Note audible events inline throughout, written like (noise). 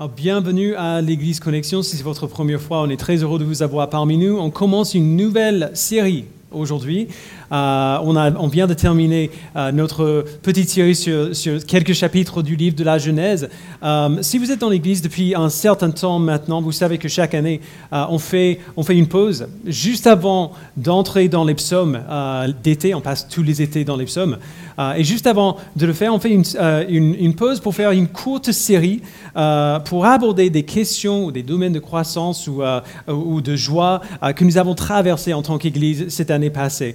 Alors, bienvenue à l'Église Connexion. Si c'est votre première fois, on est très heureux de vous avoir parmi nous. On commence une nouvelle série aujourd'hui. Euh, on, a- vient de terminer euh, notre petite série sur, quelques chapitres du livre de la Genèse. Euh, si vous êtes dans l'Église depuis un certain temps maintenant, vous savez que chaque année, on, fait, on fait une pause juste avant d'entrer dans les psaumes d'été. On passe tous les étés dans les psaumes. Et juste avant de le faire, on fait une, pause pour faire une courte série pour aborder des questions ou des domaines de croissance ou, de joie que nous avons traversés en tant qu'Église cette année passée.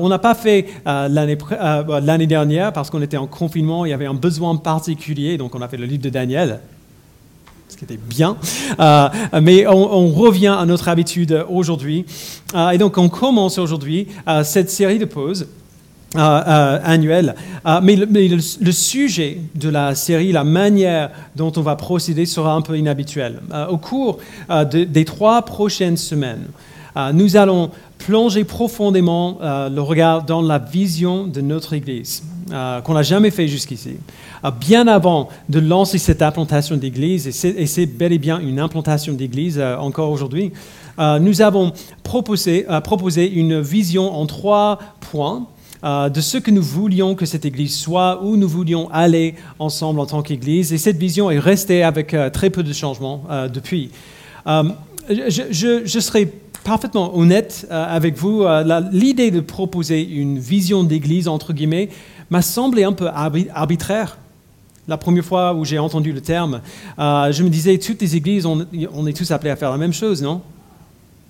On n'a pas fait euh, euh, bah, l'année dernière parce qu'on était en confinement, il y avait un besoin particulier, donc on a fait le livre de Daniel ce qui était bien. Euh, mais on, revient à notre habitude aujourd'hui. Euh, et donc, on commence aujourd'hui euh, cette série de pauses. euh, euh, annuelle. Euh, mais le, sujet de la série, la manière dont on va procéder sera un peu inhabituel. Euh, au cours euh, de- des trois prochaines semaines, euh, nous allons plonger profondément euh, le regard dans la vision de notre Église, euh, qu'on n'a jamais fait jusqu'ici. Euh, bien avant de lancer cette implantation d'Église, et c'est- bel et bien une implantation d'Église encore aujourd'hui, nous avons proposé, une vision en trois points de ce que nous voulions que cette Église soit, où nous voulions aller ensemble en tant qu'Église. Et cette vision est restée avec très peu de changements depuis. Je, je- serai parfaitement honnête euh, avec vous. Euh, L'idée de proposer une vision d'Église, entre guillemets, m'a semblé un peu arbi- arbitraire. La première fois où j'ai entendu le terme, euh, je me disais, toutes les églises, on, est tous appelés à faire la même chose, non?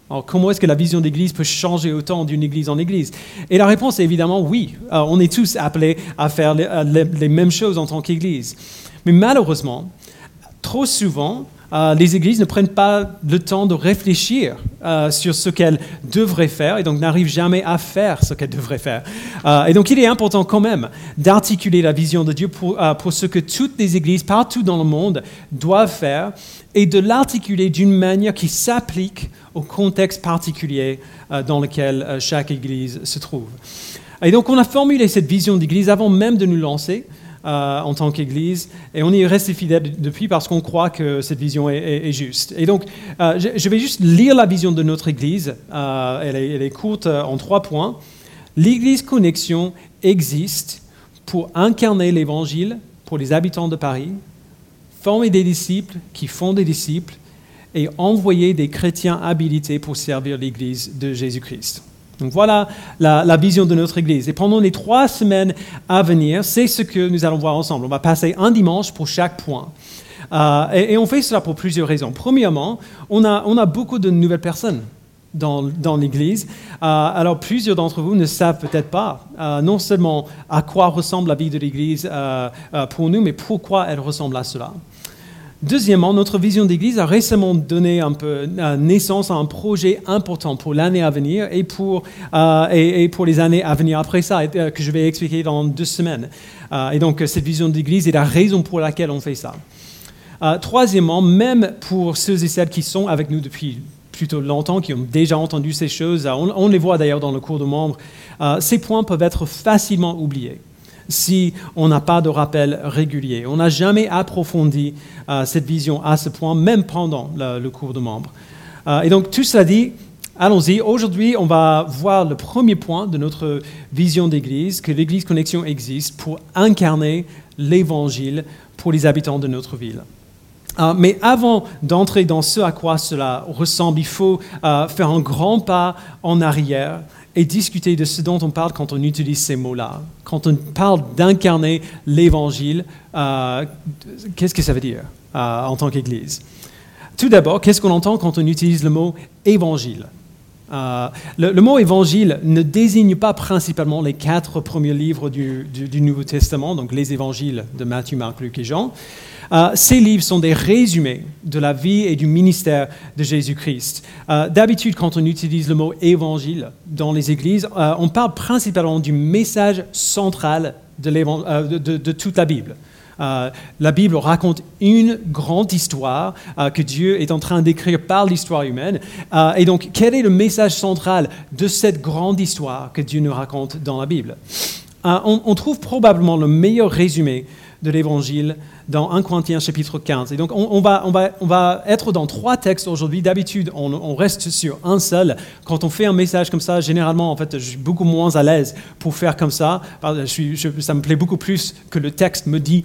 Alors, comment est-ce que la vision d'église peut changer autant d'une église en église? Et la réponse est évidemment oui. On est tous appelés à faire les mêmes choses en tant qu'église. Mais malheureusement, trop souvent, euh, les églises ne prennent pas le temps de réfléchir euh, sur ce qu'elles devraient faire et donc n'arrivent jamais à faire ce qu'elles devraient faire. Euh, et donc il est important quand même d'articuler la vision de Dieu pour, ce que toutes les églises partout dans le monde doivent faire et de l'articuler d'une manière qui s'applique au contexte particulier dans lequel chaque église se trouve. Et donc on a formulé cette vision d'église avant même de nous lancer euh, en tant qu'Église, et on y est resté fidèle depuis parce qu'on croit que cette vision est, juste. Et donc, euh, je, vais juste lire la vision de notre Église. Euh, elle, est, elle est courte en trois points. L'Église Connexion existe pour incarner l'Évangile pour les habitants de Paris, former des disciples qui font des disciples et envoyer des chrétiens habilités pour servir l'Église de Jésus-Christ. Donc voilà la, vision de notre Église. Et pendant les trois semaines à venir, c'est ce que nous allons voir ensemble. On va passer un dimanche pour chaque point. Euh, et, on fait cela pour plusieurs raisons. Premièrement, on a, beaucoup de nouvelles personnes dans, l'Église. Euh, alors plusieurs d'entre vous ne savent peut-être pas euh, non seulement à quoi ressemble la vie de l'Église pour nous, mais pourquoi elle ressemble à cela. Deuxièmement, notre vision d'Église a récemment donné un peu euh, naissance à un projet important pour l'année à venir et pour, euh, et, pour les années à venir après ça, euh, que je vais expliquer dans deux semaines. Et donc, cette vision d'Église est la raison pour laquelle on fait ça. Troisièmement, même pour ceux et celles qui sont avec nous depuis plutôt longtemps, qui ont déjà entendu ces choses, on, les voit d'ailleurs dans le cours de membres, ces points peuvent être facilement oubliés si on n'a pas de rappel régulier. On n'a jamais approfondi euh, cette vision à ce point, même pendant le, cours de membres. Euh, et donc, tout cela dit, allons-y. Aujourd'hui, on va voir le premier point de notre vision d'Église, que l'Église Connexion existe pour incarner l'Évangile pour les habitants de notre ville. Euh, mais avant d'entrer dans ce à quoi cela ressemble, il faut faire un grand pas en arrière et discuter de ce dont on parle quand on utilise ces mots-là. Quand on parle d'incarner l'Évangile, euh, qu'est-ce que ça veut dire euh, en tant qu'Église? Tout d'abord, qu'est-ce qu'on entend quand on utilise le mot Évangile? Euh, le, mot évangile ne désigne pas principalement les quatre premiers livres du, du Nouveau Testament, donc les évangiles de Matthieu, Marc, Luc et Jean. Euh, ces livres sont des résumés de la vie et du ministère de Jésus-Christ. Euh, D'habitude, quand on utilise le mot évangile dans les églises, euh, on parle principalement du message central de, toute la Bible. La Bible raconte une grande histoire que Dieu est en train d'écrire par l'histoire humaine. Et donc, quel est le message central de cette grande histoire que Dieu nous raconte dans la Bible? On, trouve probablement le meilleur résumé de l'Évangile dans 1 Corinthiens chapitre 15. Et donc on, va, on, va, on va, être dans trois textes aujourd'hui. D'habitude, on, reste sur un seul. Quand on fait un message comme ça, généralement, en fait, je suis beaucoup moins à l'aise pour faire comme ça. Ça me plaît beaucoup plus que le texte me dit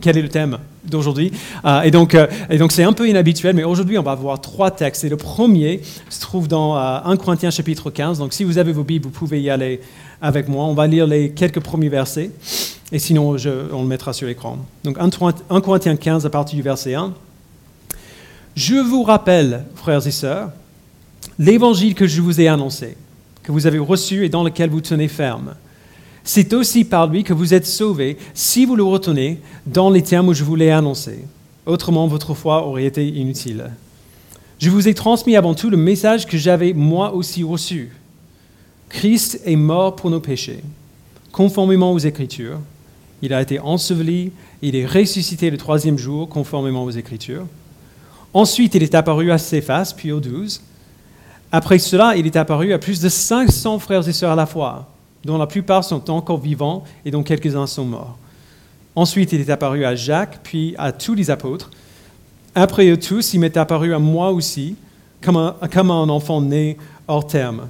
quel est le thème d'aujourd'hui. Euh, et donc, euh, et donc c'est un peu inhabituel, mais aujourd'hui, on va voir trois textes. Et le premier se trouve dans 1 euh, Corinthiens chapitre 15. Donc, si vous avez vos Bibles, vous pouvez y aller avec moi. On va lire les quelques premiers versets, et sinon, on le mettra sur l'écran. Donc, 1, Corinthiens 15 à partir du verset 1. Je vous rappelle, frères et sœurs, l'évangile que je vous ai annoncé, que vous avez reçu et dans lequel vous tenez ferme c'est aussi par lui que vous êtes sauvés si vous le retenez dans les termes où je vous l'ai annoncé. Autrement, votre foi aurait été inutile. Je vous ai transmis avant tout le message que j'avais moi aussi reçu. Christ est mort pour nos péchés, conformément aux Écritures. Il a été enseveli, il est ressuscité le troisième jour, conformément aux Écritures. Ensuite, il est apparu à Céphas, puis aux douze. Après cela, il est apparu à plus de 500 frères et sœurs à la fois dont la plupart sont encore vivants et dont quelques-uns sont morts. Ensuite, il est apparu à Jacques, puis à tous les apôtres. Après eux tous, il m'est apparu à moi aussi, comme comme un enfant né hors terme.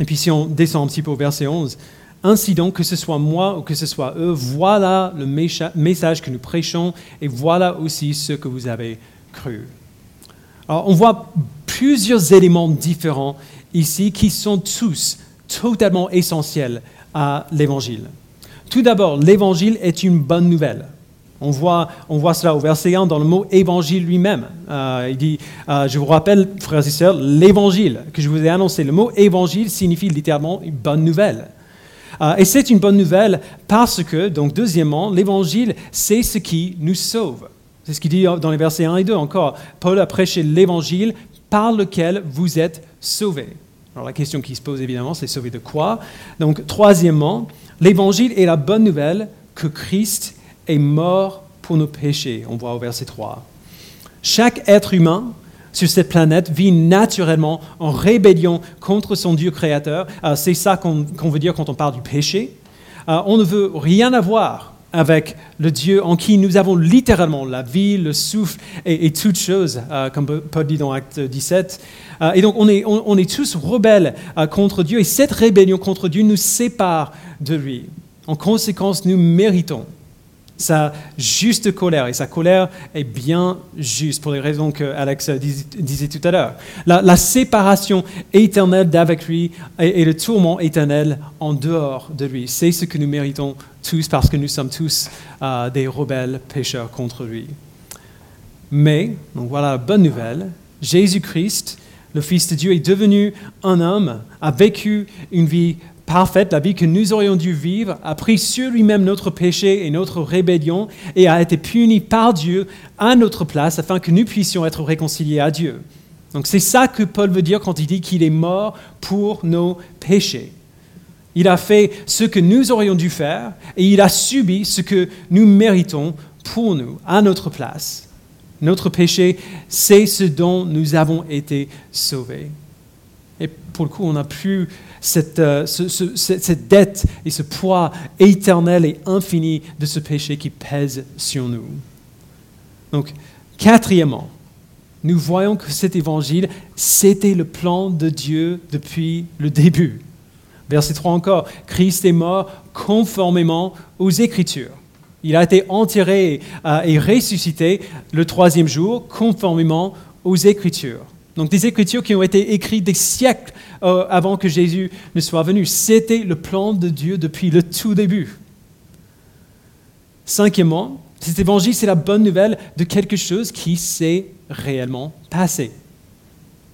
Et puis si on descend un petit peu au verset 11, ainsi donc, que ce soit moi ou que ce soit eux, voilà le message que nous prêchons et voilà aussi ce que vous avez cru. Alors, on voit plusieurs éléments différents ici qui sont tous totalement essentiel à l'Évangile. Tout d'abord, l'Évangile est une bonne nouvelle. On voit, on voit cela au verset 1 dans le mot évangile lui-même. Euh, il dit, euh, je vous rappelle, frères et sœurs, l'évangile que je vous ai annoncé. Le mot évangile signifie littéralement une bonne nouvelle. Euh, et c'est une bonne nouvelle parce que, donc deuxièmement, l'évangile, c'est ce qui nous sauve. C'est ce qu'il dit dans les versets 1 et 2 encore. Paul a prêché l'évangile par lequel vous êtes sauvés. Alors la question qui se pose évidemment, c'est sauver de quoi? Donc troisièmement, l'évangile est la bonne nouvelle que Christ est mort pour nos péchés. On voit au verset 3. Chaque être humain sur cette planète vit naturellement en rébellion contre son Dieu créateur. Euh, c'est ça qu'on veut dire quand on parle du péché. Euh, on ne veut rien avoir avec le Dieu en qui nous avons littéralement la vie, le souffle et, toutes choses, euh, comme Paul dit dans Acte 17. Euh, et donc on est, tous rebelles contre Dieu et cette rébellion contre Dieu nous sépare de lui. En conséquence, nous méritons sa juste colère. Et sa colère est bien juste pour les raisons que Alex disait tout à l'heure. La, séparation éternelle d'avec lui et, le tourment éternel en dehors de lui. C'est ce que nous méritons tous parce que nous sommes tous euh, des rebelles pécheurs contre lui. Mais, donc voilà la bonne nouvelle, Jésus-Christ, le Fils de Dieu, est devenu un homme, a vécu une vie parfaite, la vie que nous aurions dû vivre, a pris sur lui-même notre péché et notre rébellion et a été puni par Dieu à notre place afin que nous puissions être réconciliés à Dieu. Donc c'est ça que Paul veut dire quand il dit qu'il est mort pour nos péchés. Il a fait ce que nous aurions dû faire et il a subi ce que nous méritons pour nous, à notre place. Notre péché, c'est ce dont nous avons été sauvés. Et pour le coup, on n'a plus cette, euh, cette, dette et ce poids éternel et infini de ce péché qui pèse sur nous. Donc, quatrièmement, nous voyons que cet évangile, c'était le plan de Dieu depuis le début. Verset 3 encore, Christ est mort conformément aux Écritures. Il a été enterré euh, et ressuscité le troisième jour conformément aux Écritures. Donc des Écritures qui ont été écrites des siècles euh, avant que Jésus ne soit venu. C'était le plan de Dieu depuis le tout début. Cinquièmement, cet évangile, c'est la bonne nouvelle de quelque chose qui s'est réellement passé.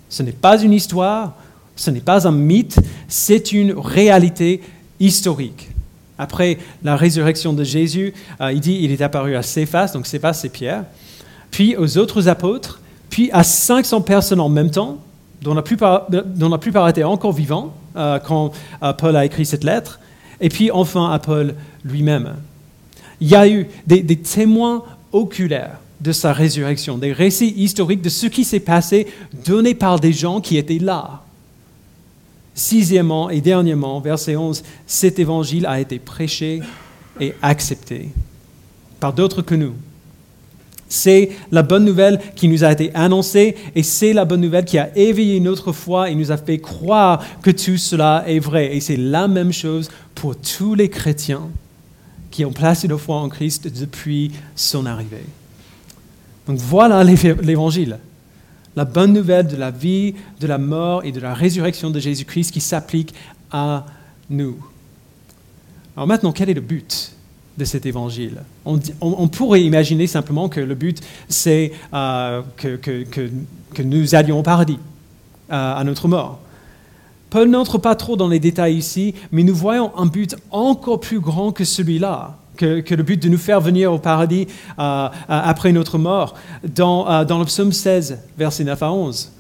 Ce n'est pas une histoire, ce n'est pas un mythe, c'est une réalité historique. Après la résurrection de Jésus, euh, il dit il est apparu à Céphas, donc Céphas c'est Pierre, puis aux autres apôtres, puis à 500 personnes en même temps, dont la plupart, dont étaient encore vivants euh, quand euh, Paul a écrit cette lettre, et puis enfin à Paul lui-même. Il y a eu des, des témoins oculaires de sa résurrection, des récits historiques de ce qui s'est passé donnés par des gens qui étaient là. Sixièmement et dernièrement, verset 11, cet évangile a été prêché et accepté par d'autres que nous, C'est la bonne nouvelle qui nous a été annoncée et c'est la bonne nouvelle qui a éveillé notre foi et nous a fait croire que tout cela est vrai. Et c'est la même chose pour tous les chrétiens qui ont placé leur foi en Christ depuis son arrivée. Donc voilà l'évangile. La bonne nouvelle de la vie, de la mort et de la résurrection de Jésus-Christ qui s'applique à nous. Alors maintenant, quel est le but de cet évangile. On, pourrait imaginer simplement que le but, c'est euh, que, nous allions au paradis euh, à notre mort. Paul n'entre pas trop dans les détails ici, mais nous voyons un but encore plus grand que celui-là, que, le but de nous faire venir au paradis euh, après notre mort, dans, dans le psaume 16, versets 9 à 11.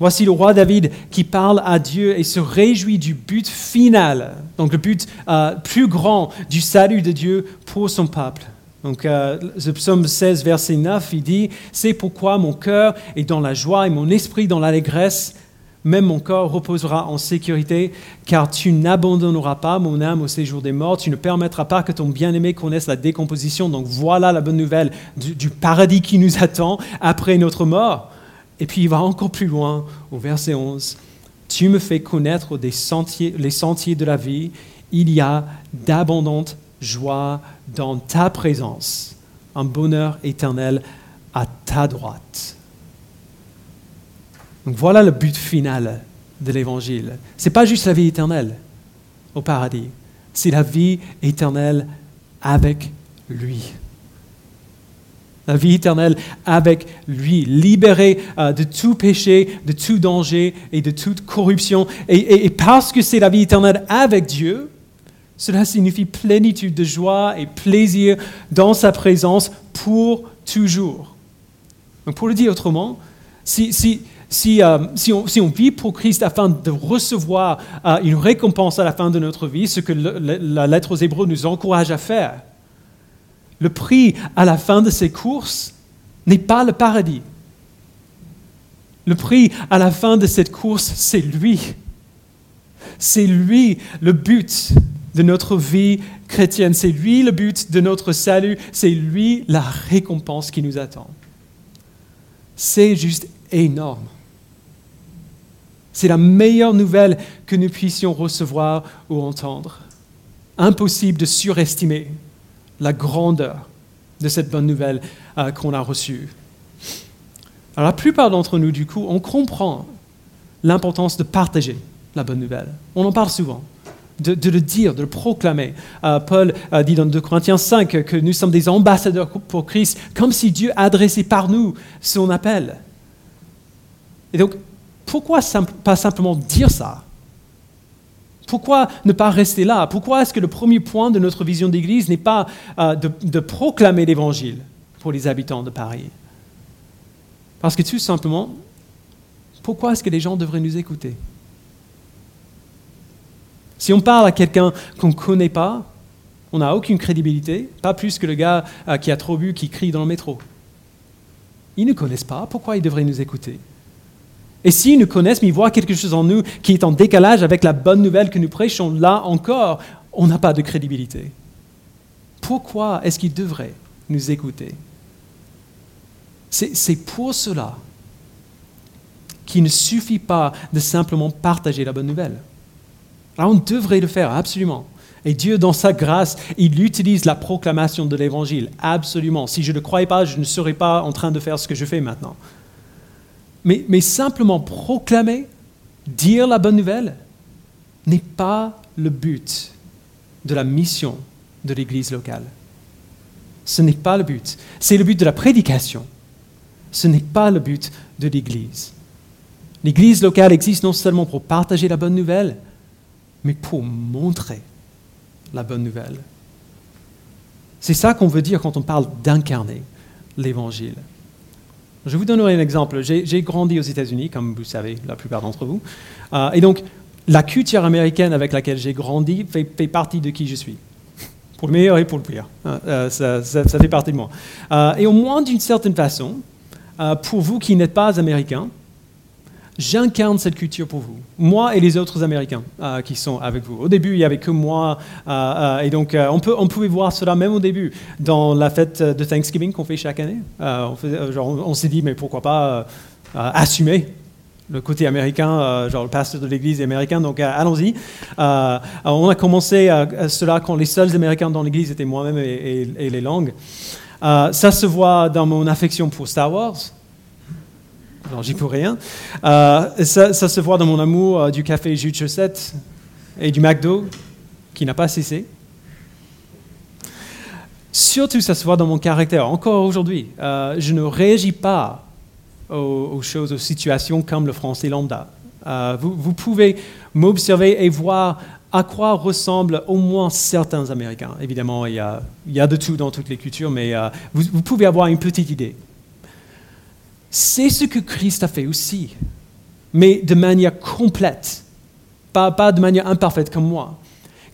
Voici le roi David qui parle à Dieu et se réjouit du but final, donc le but euh, plus grand du salut de Dieu pour son peuple. Donc, euh, le psaume 16, verset 9, il dit C'est pourquoi mon cœur est dans la joie et mon esprit dans l'allégresse. Même mon corps reposera en sécurité, car tu n'abandonneras pas mon âme au séjour des morts. Tu ne permettras pas que ton bien-aimé connaisse la décomposition. Donc, voilà la bonne nouvelle du paradis qui nous attend après notre mort. Et puis il va encore plus loin au verset 11. Tu me fais connaître les sentiers de la vie. Il y a d'abondantes joies dans ta présence, un bonheur éternel à ta droite. Donc voilà le but final de l'évangile. Ce n'est pas juste la vie éternelle au paradis, c'est la vie éternelle avec lui la vie éternelle avec lui, libéré euh, de tout péché, de tout danger et de toute corruption. Et, parce que c'est la vie éternelle avec Dieu, cela signifie plénitude de joie et plaisir dans sa présence pour toujours. Donc pour le dire autrement, si, si, si, euh, si, on, si, on, vit pour Christ afin de recevoir euh, une récompense à la fin de notre vie, ce que la lettre aux Hébreux nous encourage à faire, le prix à la fin de ces courses n'est pas le paradis. Le prix à la fin de cette course, c'est lui. C'est lui le but de notre vie chrétienne. C'est lui le but de notre salut. C'est lui la récompense qui nous attend. C'est juste énorme. C'est la meilleure nouvelle que nous puissions recevoir ou entendre. Impossible de surestimer la grandeur de cette bonne nouvelle euh, qu'on a reçue. Alors la plupart d'entre nous, du coup, on comprend l'importance de partager la bonne nouvelle. On en parle souvent. De, le dire, de le proclamer. Euh, Paul a dit dans 2 Corinthiens 5 que nous sommes des ambassadeurs pour Christ, comme si Dieu adressait par nous son appel. Et donc, pourquoi pas simplement dire ça pourquoi ne pas rester là? Pourquoi est-ce que le premier point de notre vision d'Église n'est pas euh, de, proclamer l'Évangile pour les habitants de Paris? Parce que tout simplement, pourquoi est-ce que les gens devraient nous écouter? Si on parle à quelqu'un qu'on ne connaît pas, on n'a aucune crédibilité, pas plus que le gars euh, qui a trop bu, qui crie dans le métro. Ils ne connaissent pas, pourquoi ils devraient nous écouter et s'ils nous connaissent, mais ils voient quelque chose en nous qui est en décalage avec la bonne nouvelle que nous prêchons, là encore, on n'a pas de crédibilité. Pourquoi est-ce qu'ils devraient nous écouter? C'est pour cela qu'il ne suffit pas de simplement partager la bonne nouvelle. Alors on devrait le faire, absolument. Et Dieu, dans sa grâce, il utilise la proclamation de l'Évangile, absolument. Si je ne croyais pas, je ne serais pas en train de faire ce que je fais maintenant mais, simplement proclamer, dire la bonne nouvelle, n'est pas le but de la mission de l'Église locale. Ce n'est pas le but. C'est le but de la prédication. Ce n'est pas le but de l'Église. L'Église locale existe non seulement pour partager la bonne nouvelle, mais pour montrer la bonne nouvelle. C'est ça qu'on veut dire quand on parle d'incarner l'Évangile. Je vous donnerai un exemple. J'ai grandi aux États-Unis, comme vous savez, la plupart d'entre vous. Euh, et donc, la culture américaine avec laquelle j'ai grandi fait, partie de qui je suis. Pour le meilleur et pour le pire. Euh, euh, ça, fait partie de moi. et au moins d'une certaine façon, pour vous qui n'êtes pas américain, j'incarne cette culture pour vous, moi et les autres Américains euh, qui sont avec vous. Au début, il n'y avait que moi, euh, euh, et donc on, pouvait voir cela même au début dans la fête de Thanksgiving qu'on fait chaque année. on, on s'est dit, mais pourquoi pas assumer le côté américain, genre le pasteur de l'église est américain, donc allons-y. on a commencé cela quand les seuls Américains dans l'église étaient moi-même et, et, les langues. ça se voit dans mon affection pour Star Wars. Alors, j'y peux rien. Euh, ça, se voit dans mon amour euh, du café jus de chaussette et du McDo, qui n'a pas cessé. Surtout, ça se voit dans mon caractère. Encore aujourd'hui, euh, je ne réagis pas aux, choses, aux situations comme le français lambda. Vous, pouvez m'observer et voir à quoi ressemblent au moins certains Américains. Évidemment, il y a, de tout dans toutes les cultures, mais vous pouvez avoir une petite idée. C'est ce que Christ a fait aussi, mais de manière complète, pas, pas de manière imparfaite comme moi.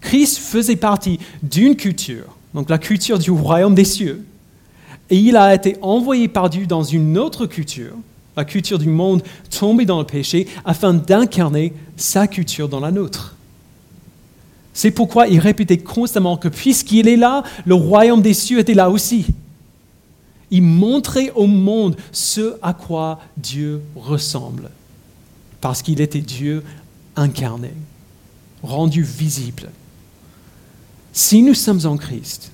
Christ faisait partie d'une culture, donc la culture du royaume des cieux, et il a été envoyé par Dieu dans une autre culture, la culture du monde tombé dans le péché, afin d'incarner sa culture dans la nôtre. C'est pourquoi il répétait constamment que puisqu'il est là, le royaume des cieux était là aussi. Il montrait au monde ce à quoi Dieu ressemble, parce qu'il était Dieu incarné, rendu visible. Si nous sommes en Christ,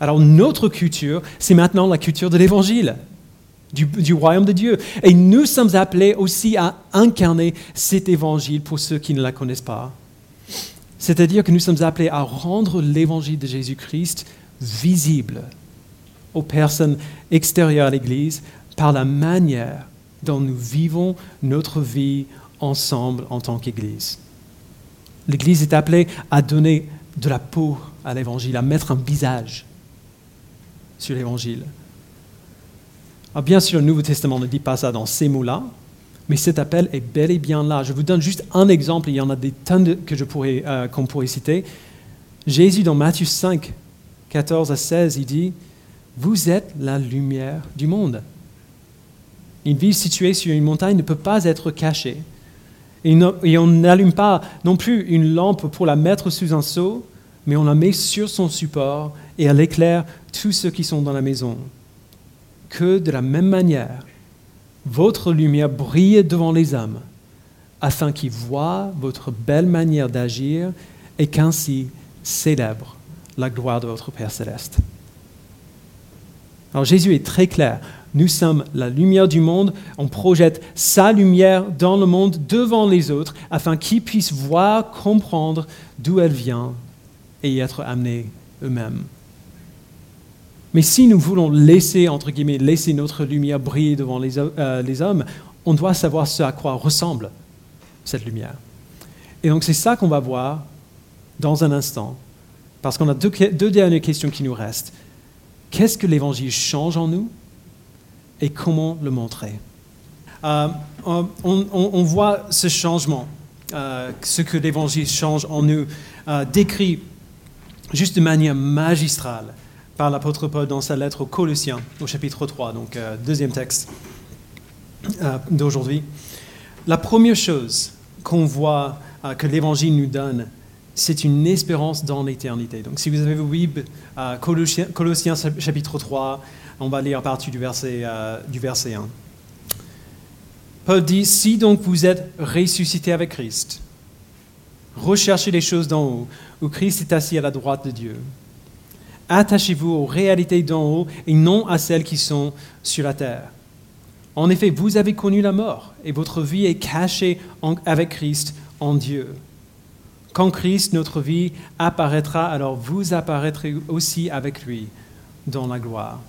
alors notre culture, c'est maintenant la culture de l'Évangile, du, du, royaume de Dieu. Et nous sommes appelés aussi à incarner cet Évangile pour ceux qui ne la connaissent pas. C'est-à-dire que nous sommes appelés à rendre l'Évangile de Jésus-Christ visible aux personnes extérieures à l'Église par la manière dont nous vivons notre vie ensemble en tant qu'Église. L'Église est appelée à donner de la peau à l'Évangile, à mettre un visage sur l'Évangile. bien sûr, le Nouveau Testament ne dit pas ça dans ces mots-là, mais cet appel est bel et bien là. Je vous donne juste un exemple, il y en a des tonnes que je pourrais, euh, qu'on pourrait citer. Jésus, dans Matthieu 5, 14 à 16, il dit vous êtes la lumière du monde. Une ville située sur une montagne ne peut pas être cachée. Et, on n'allume pas non plus une lampe pour la mettre sous un seau, mais on la met sur son support et elle éclaire tous ceux qui sont dans la maison. Que de la même manière, votre lumière brille devant les hommes, afin qu'ils voient votre belle manière d'agir et qu'ainsi célèbrent la gloire de votre Père céleste. Alors Jésus est très clair. Nous sommes la lumière du monde. On projette sa lumière dans le monde devant les autres afin qu'ils puissent voir, comprendre d'où elle vient et y être amenés eux-mêmes. Mais si nous voulons laisser, entre guillemets, laisser notre lumière briller devant les, euh, hommes, on doit savoir ce à quoi ressemble cette lumière. Et donc c'est ça qu'on va voir dans un instant, parce qu'on a deux, deux dernières questions qui nous restent qu'est-ce que l'Évangile change en nous et comment le montrer? Euh, on, voit ce changement, euh, ce que l'Évangile change en nous, euh, décrit juste de manière magistrale par l'apôtre Paul dans sa lettre aux Colossiens, au chapitre 3, donc deuxième texte d'aujourd'hui. La première chose qu'on voit que l'Évangile nous donne, c'est une espérance dans l'éternité. Donc si vous avez euh, Colossiens, chapitre 3, on va lire à partir du verset, euh, du verset 1. Paul dit, si donc vous êtes ressuscité avec Christ, recherchez les choses d'en haut, où Christ est assis à la droite de Dieu. Attachez-vous aux réalités d'en haut et non à celles qui sont sur la terre. En effet, vous avez connu la mort et votre vie est cachée avec Christ en Dieu. Quand Christ, notre vie, apparaîtra, alors vous apparaîtrez aussi avec lui dans la gloire.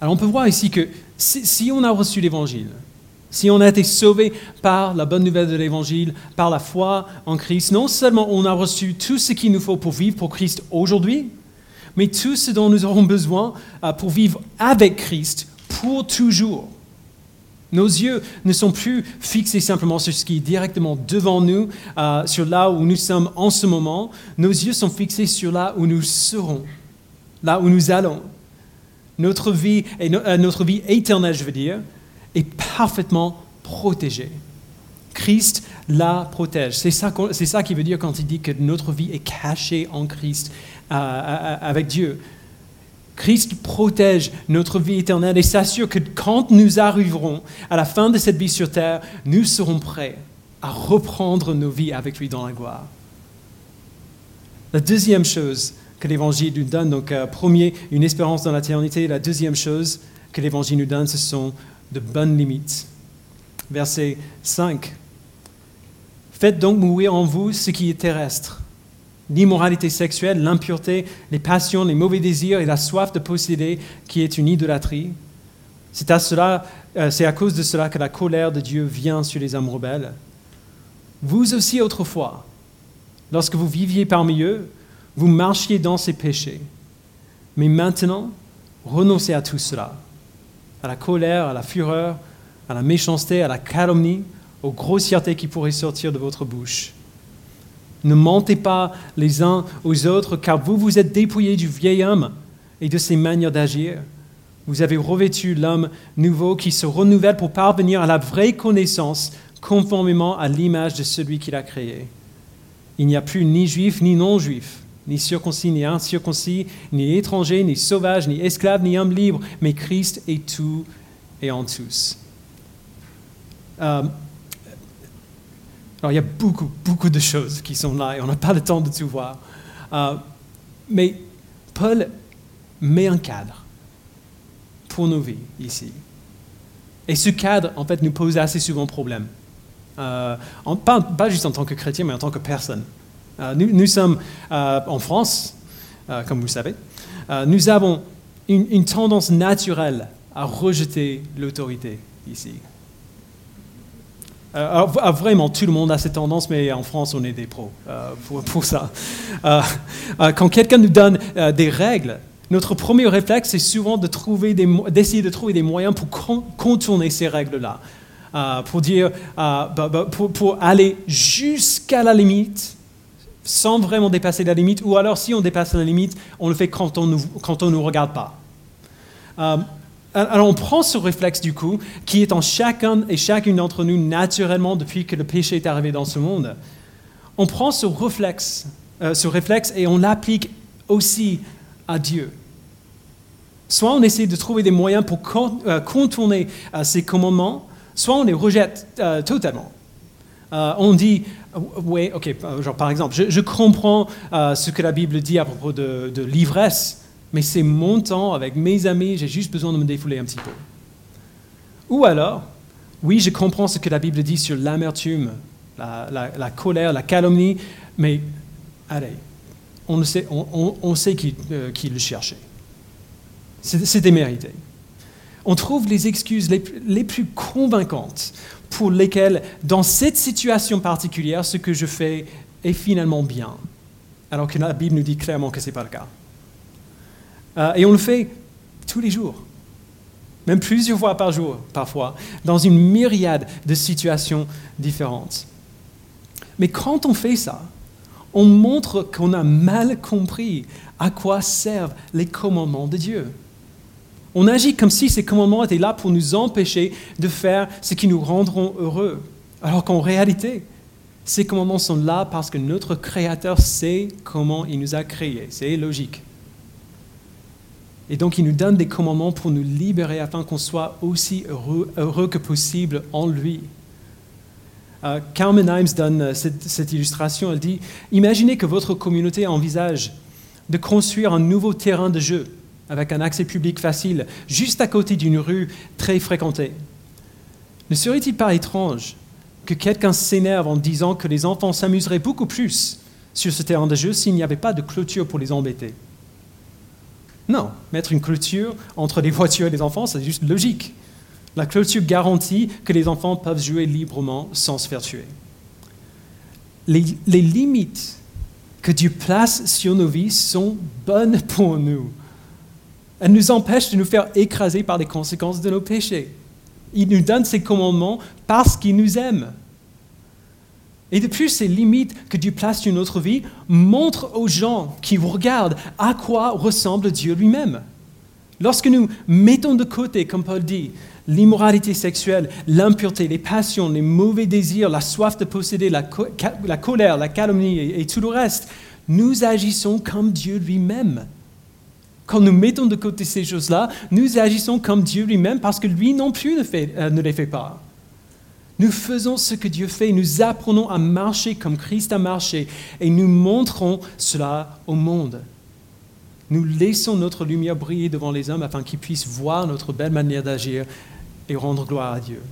Alors on peut voir ici que si, on a reçu l'Évangile, si on a été sauvé par la bonne nouvelle de l'Évangile, par la foi en Christ, non seulement on a reçu tout ce qu'il nous faut pour vivre pour Christ aujourd'hui, mais tout ce dont nous aurons besoin euh, pour vivre avec Christ pour toujours. Nos yeux ne sont plus fixés simplement sur ce qui est directement devant nous, euh, sur là où nous sommes en ce moment. Nos yeux sont fixés sur là où nous serons, là où nous allons. Notre vie, euh, notre vie éternelle, je veux dire, est parfaitement protégée. Christ la protège. C'est ça, c'est ça qui veut dire quand il dit que notre vie est cachée en Christ euh, avec Dieu. Christ protège notre vie éternelle et s'assure que quand nous arriverons à la fin de cette vie sur terre, nous serons prêts à reprendre nos vies avec lui dans la gloire. La deuxième chose que l'Évangile nous donne, donc euh, premier, une espérance dans l'éternité, la deuxième chose que l'Évangile nous donne, ce sont de bonnes limites. Verset 5. Faites donc mourir en vous ce qui est terrestre l'immoralité sexuelle, l'impureté, les passions, les mauvais désirs et la soif de posséder qui est une idolâtrie. C'est à, cela, euh, c'est à cause de cela que la colère de Dieu vient sur les hommes rebelles. Vous aussi autrefois, lorsque vous viviez parmi eux, vous marchiez dans ces péchés. Mais maintenant, renoncez à tout cela, à la colère, à la fureur, à la méchanceté, à la calomnie, aux grossièretés qui pourraient sortir de votre bouche. Ne mentez pas les uns aux autres, car vous vous êtes dépouillés du vieil homme et de ses manières d'agir. Vous avez revêtu l'homme nouveau qui se renouvelle pour parvenir à la vraie connaissance conformément à l'image de celui qui l'a créé. Il n'y a plus ni juif ni non-juif, ni circoncis ni incirconcis, ni étranger, ni sauvage, ni esclave, ni homme libre, mais Christ est tout et en tous. Euh, alors il y a beaucoup, beaucoup de choses qui sont là et on n'a pas le temps de tout voir. Euh, mais Paul met un cadre pour nos vies ici. Et ce cadre, en fait, nous pose assez souvent problème. Euh, pas, juste en tant que chrétien, mais en tant que personne. Euh, nous, sommes en France, comme vous le savez. nous avons une tendance naturelle à rejeter l'autorité ici. Euh, ah, vraiment, tout le monde a cette tendance, mais en France, on est des pros euh, pour, ça. Euh, quand quelqu'un nous donne des règles, notre premier réflexe, c'est souvent d'essayer de, trouver des moyens pour contourner ces règles-là. pour dire, bah, bah, pour, aller jusqu'à la limite, sans vraiment dépasser la limite, ou alors si on dépasse la limite, on le fait quand on ne nous regarde pas. Alors on prend ce réflexe du coup, qui est en chacun et chacune d'entre nous naturellement depuis que le péché est arrivé dans ce monde. On prend ce réflexe, euh, ce réflexe et on l'applique aussi à Dieu. Soit on essaie de trouver des moyens pour euh, contourner euh, ces commandements, soit on les rejette totalement. on dit, oui, ok, genre par exemple, je, comprends ce que la Bible dit à propos de l'ivresse mais c'est mon temps avec mes amis, j'ai juste besoin de me défouler un petit peu. Ou alors, oui, je comprends ce que la Bible dit sur l'amertume, la, colère, la calomnie, mais allez, on sait, on, sait qui, euh, le cherchait. C'était mérité. On trouve les excuses les, les plus convaincantes pour lesquelles, dans cette situation particulière, ce que je fais est finalement bien, alors que la Bible nous dit clairement que ce n'est pas le cas. Euh, et on le fait tous les jours, même plusieurs fois par jour parfois, dans une myriade de situations différentes. Mais quand on fait ça, on montre qu'on a mal compris à quoi servent les commandements de Dieu. On agit comme si ces commandements étaient là pour nous empêcher de faire ce qui nous rendront heureux, alors qu'en réalité, ces commandements sont là parce que notre Créateur sait comment il nous a créés. C'est logique. Et donc, il nous donne des commandements pour nous libérer afin qu'on soit aussi heureux, que possible en lui. Euh, Carmen Himes donne euh, cette, illustration. Elle dit Imaginez que votre communauté envisage de construire un nouveau terrain de jeu avec un accès public facile, juste à côté d'une rue très fréquentée. Ne serait-il pas étrange que quelqu'un s'énerve en disant que les enfants s'amuseraient beaucoup plus sur ce terrain de jeu s'il n'y avait pas de clôture pour les embêter? Non, mettre une clôture entre les (laughs) voitures et les enfants, c'est juste logique. La clôture garantit que les enfants peuvent jouer librement sans se faire tuer. Les, limites que Dieu place sur nos vies sont bonnes pour nous. Elles nous empêchent de nous faire écraser par les conséquences de nos péchés. Il nous donne ces commandements parce qu'il nous aime. Et de plus, ces limites que Dieu place sur notre vie montrent aux gens qui vous regardent à quoi ressemble Dieu lui-même. Lorsque nous mettons de côté, comme Paul dit, l'immoralité sexuelle, l'impureté, les passions, les mauvais désirs, la soif de posséder, la, colère, la calomnie et, tout le reste, nous agissons comme Dieu lui-même. Quand nous mettons de côté ces choses-là, nous agissons comme Dieu lui-même parce que lui non plus ne, euh, ne les fait pas. Nous faisons ce que Dieu fait, nous apprenons à marcher comme Christ a marché et nous montrons cela au monde. Nous laissons notre lumière briller devant les hommes afin qu'ils puissent voir notre belle manière d'agir et rendre gloire à Dieu.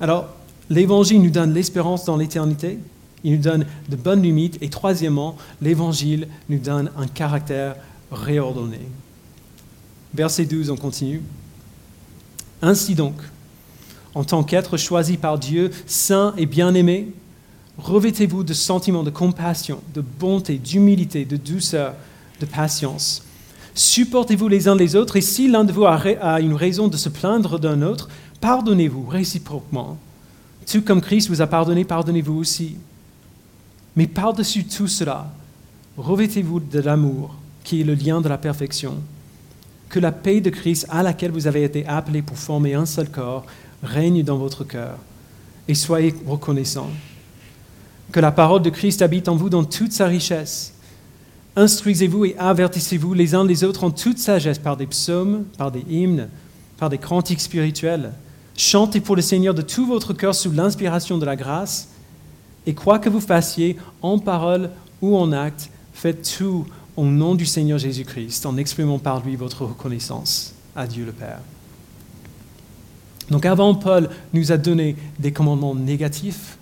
Alors, l'Évangile nous donne l'espérance dans l'éternité, il nous donne de bonnes limites, et troisièmement, l'Évangile nous donne un caractère réordonné. Verset 12, on continue. Ainsi donc, en tant qu'être choisi par Dieu, saint et bien-aimé, revêtez-vous de sentiments de compassion, de bonté, d'humilité, de douceur, de patience. Supportez-vous les uns les autres, et si l'un de vous a une raison de se plaindre d'un autre, pardonnez-vous réciproquement. Tout comme Christ vous a pardonné, pardonnez-vous aussi. Mais par-dessus tout cela, revêtez-vous de l'amour, qui est le lien de la perfection. Que la paix de Christ à laquelle vous avez été appelés pour former un seul corps règne dans votre cœur, et soyez reconnaissants. Que la parole de Christ habite en vous dans toute sa richesse Instruisez-vous et avertissez-vous les uns les autres en toute sagesse par des psaumes, par des hymnes, par des cantiques spirituels. Chantez pour le Seigneur de tout votre cœur sous l'inspiration de la grâce. Et quoi que vous fassiez, en parole ou en acte, faites tout au nom du Seigneur Jésus-Christ, en exprimant par lui votre reconnaissance à Dieu le Père. Donc avant, Paul nous a donné des commandements négatifs.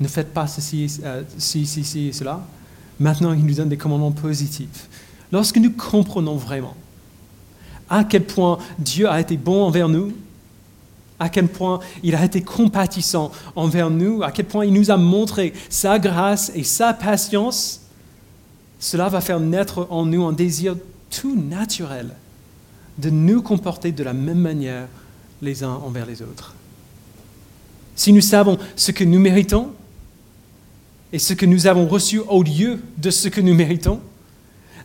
Ne faites pas ceci, euh, ceci et cela. Maintenant, il nous donne des commandements positifs. Lorsque nous comprenons vraiment à quel point Dieu a été bon envers nous, à quel point il a été compatissant envers nous, à quel point il nous a montré sa grâce et sa patience, cela va faire naître en nous un désir tout naturel de nous comporter de la même manière les uns envers les autres. Si nous savons ce que nous méritons, et ce que nous avons reçu au lieu de ce que nous méritons.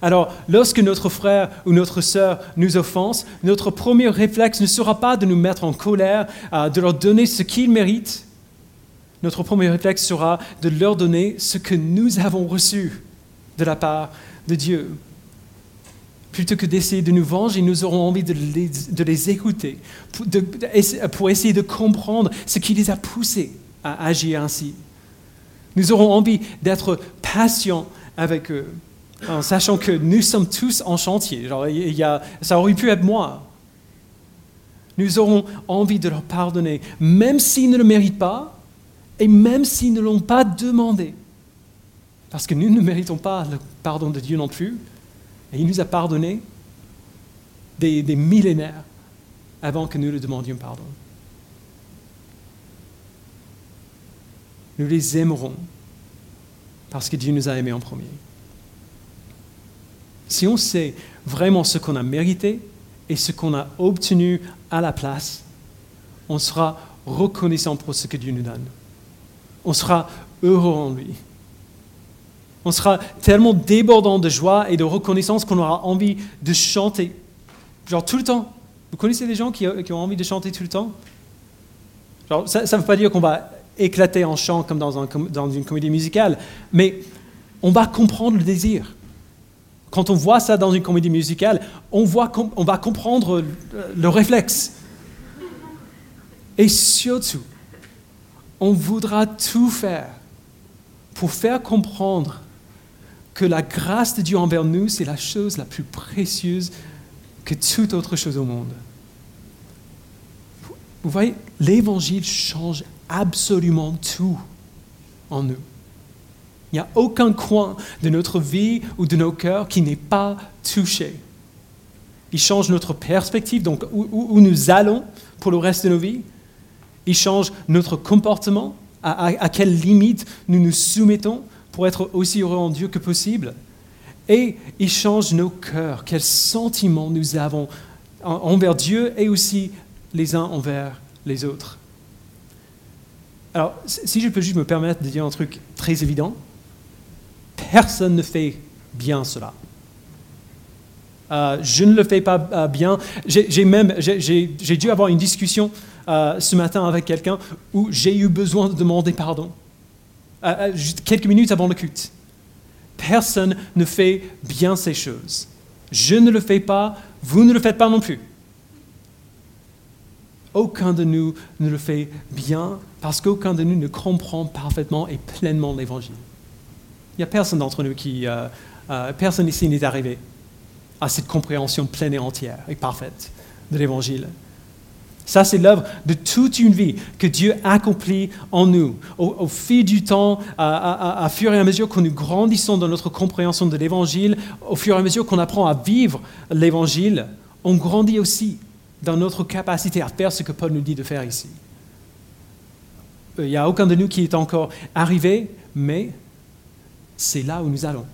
Alors, lorsque notre frère ou notre sœur nous offense, notre premier réflexe ne sera pas de nous mettre en colère, euh, de leur donner ce qu'ils méritent. Notre premier réflexe sera de leur donner ce que nous avons reçu de la part de Dieu. Plutôt que d'essayer de nous venger, nous aurons envie de les, écouter pour essayer de comprendre ce qui les a poussés à agir ainsi. Nous aurons envie d'être patients avec eux, en sachant que nous sommes tous en chantier. ça aurait pu être moi. Nous aurons envie de leur pardonner, même s'ils ne le méritent pas et même s'ils ne l'ont pas demandé. Parce que nous ne méritons pas le pardon de Dieu non plus. Et il nous a pardonné des, millénaires avant que nous le demandions pardon. Nous les aimerons parce que Dieu nous a aimés en premier. Si on sait vraiment ce qu'on a mérité et ce qu'on a obtenu à la place, on sera reconnaissant pour ce que Dieu nous donne. On sera heureux en lui. On sera tellement débordant de joie et de reconnaissance qu'on aura envie de chanter. Genre tout le temps. Vous connaissez des gens qui, ont envie de chanter tout le temps? Genre, Ça ne veut pas dire qu'on va éclater en chant comme dans, une comédie musicale, mais on va comprendre le désir. Quand on voit ça dans une comédie musicale, on, voit, on va comprendre le réflexe. Et surtout, on voudra tout faire pour faire comprendre que la grâce de Dieu envers nous, c'est la chose la plus précieuse que toute autre chose au monde. Vous voyez, l'évangile change absolument tout en nous. Il n'y a aucun coin de notre vie ou de nos cœurs qui n'est pas touché. Il change notre perspective, donc où, nous allons pour le reste de nos vies. Il change notre comportement, à, à quelles limites nous nous soumettons pour être aussi heureux en Dieu que possible. Et il change nos cœurs, quels sentiments nous avons envers Dieu et aussi les uns envers les autres. Alors, si je peux juste me permettre de dire un truc très évident, personne ne fait bien cela. Euh, je ne le fais pas euh, bien. J'ai même j'ai dû avoir une discussion euh, ce matin avec quelqu'un où j'ai eu besoin de demander pardon. Quelques minutes avant le culte. Personne ne fait bien ces choses. Je ne le fais pas, vous ne le faites pas non plus. Aucun de nous ne le fait bien parce qu'aucun de nous ne comprend parfaitement et pleinement l'Évangile. Il n'y a personne d'entre nous qui... personne ici n'est arrivé à cette compréhension pleine et entière et parfaite de l'Évangile. Ça, c'est l'œuvre de toute une vie que Dieu accomplit en nous. Au, fil du temps, à, fur et à mesure que nous grandissons dans notre compréhension de l'Évangile, au fur et à mesure qu'on apprend à vivre l'Évangile, on grandit aussi dans notre capacité à faire ce que Paul nous dit de faire ici. Il n'y a aucun de nous qui est encore arrivé, mais c'est là où nous allons.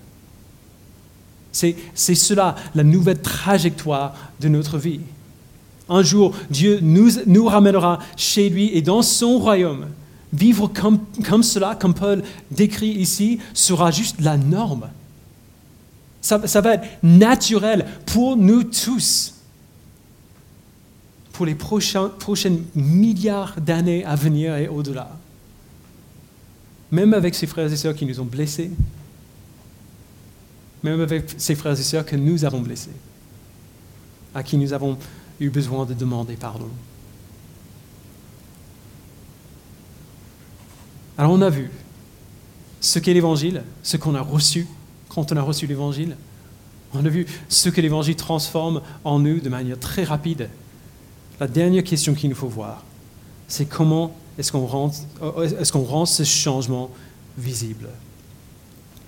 C'est cela, la nouvelle trajectoire de notre vie. Un jour, Dieu nous, ramènera chez lui et dans son royaume. Vivre comme, comme cela, comme Paul décrit ici, sera juste la norme. Ça, va être naturel pour nous tous, pour les prochains, prochaines milliards d'années à venir et au-delà. Même avec ces frères et sœurs qui nous ont blessés, même avec ces frères et sœurs que nous avons blessés, à qui nous avons eu besoin de demander pardon. Alors on a vu ce qu'est l'Évangile, ce qu'on a reçu quand on a reçu l'Évangile. On a vu ce que l'Évangile transforme en nous de manière très rapide. La dernière question qu'il nous faut voir, c'est comment est-ce qu'on rend, rend ce changement visible?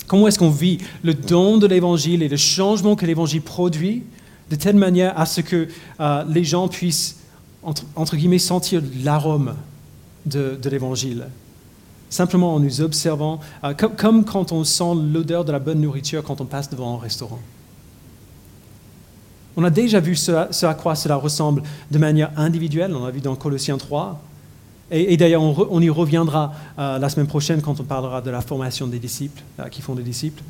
Comment est-ce qu'on vit le don de l'Évangile et le changement que l'Évangile produit de telle manière à ce que euh, les gens puissent, entre, guillemets, sentir l'arôme de, l'Évangile Simplement en nous observant, euh, comme, quand on sent l'odeur de la bonne nourriture quand on passe devant un restaurant. On a déjà vu ce à quoi cela ressemble de manière individuelle, on l'a vu dans Colossiens 3, et, d'ailleurs, on, y reviendra euh, la semaine prochaine quand on parlera de la formation des disciples, qui font des disciples.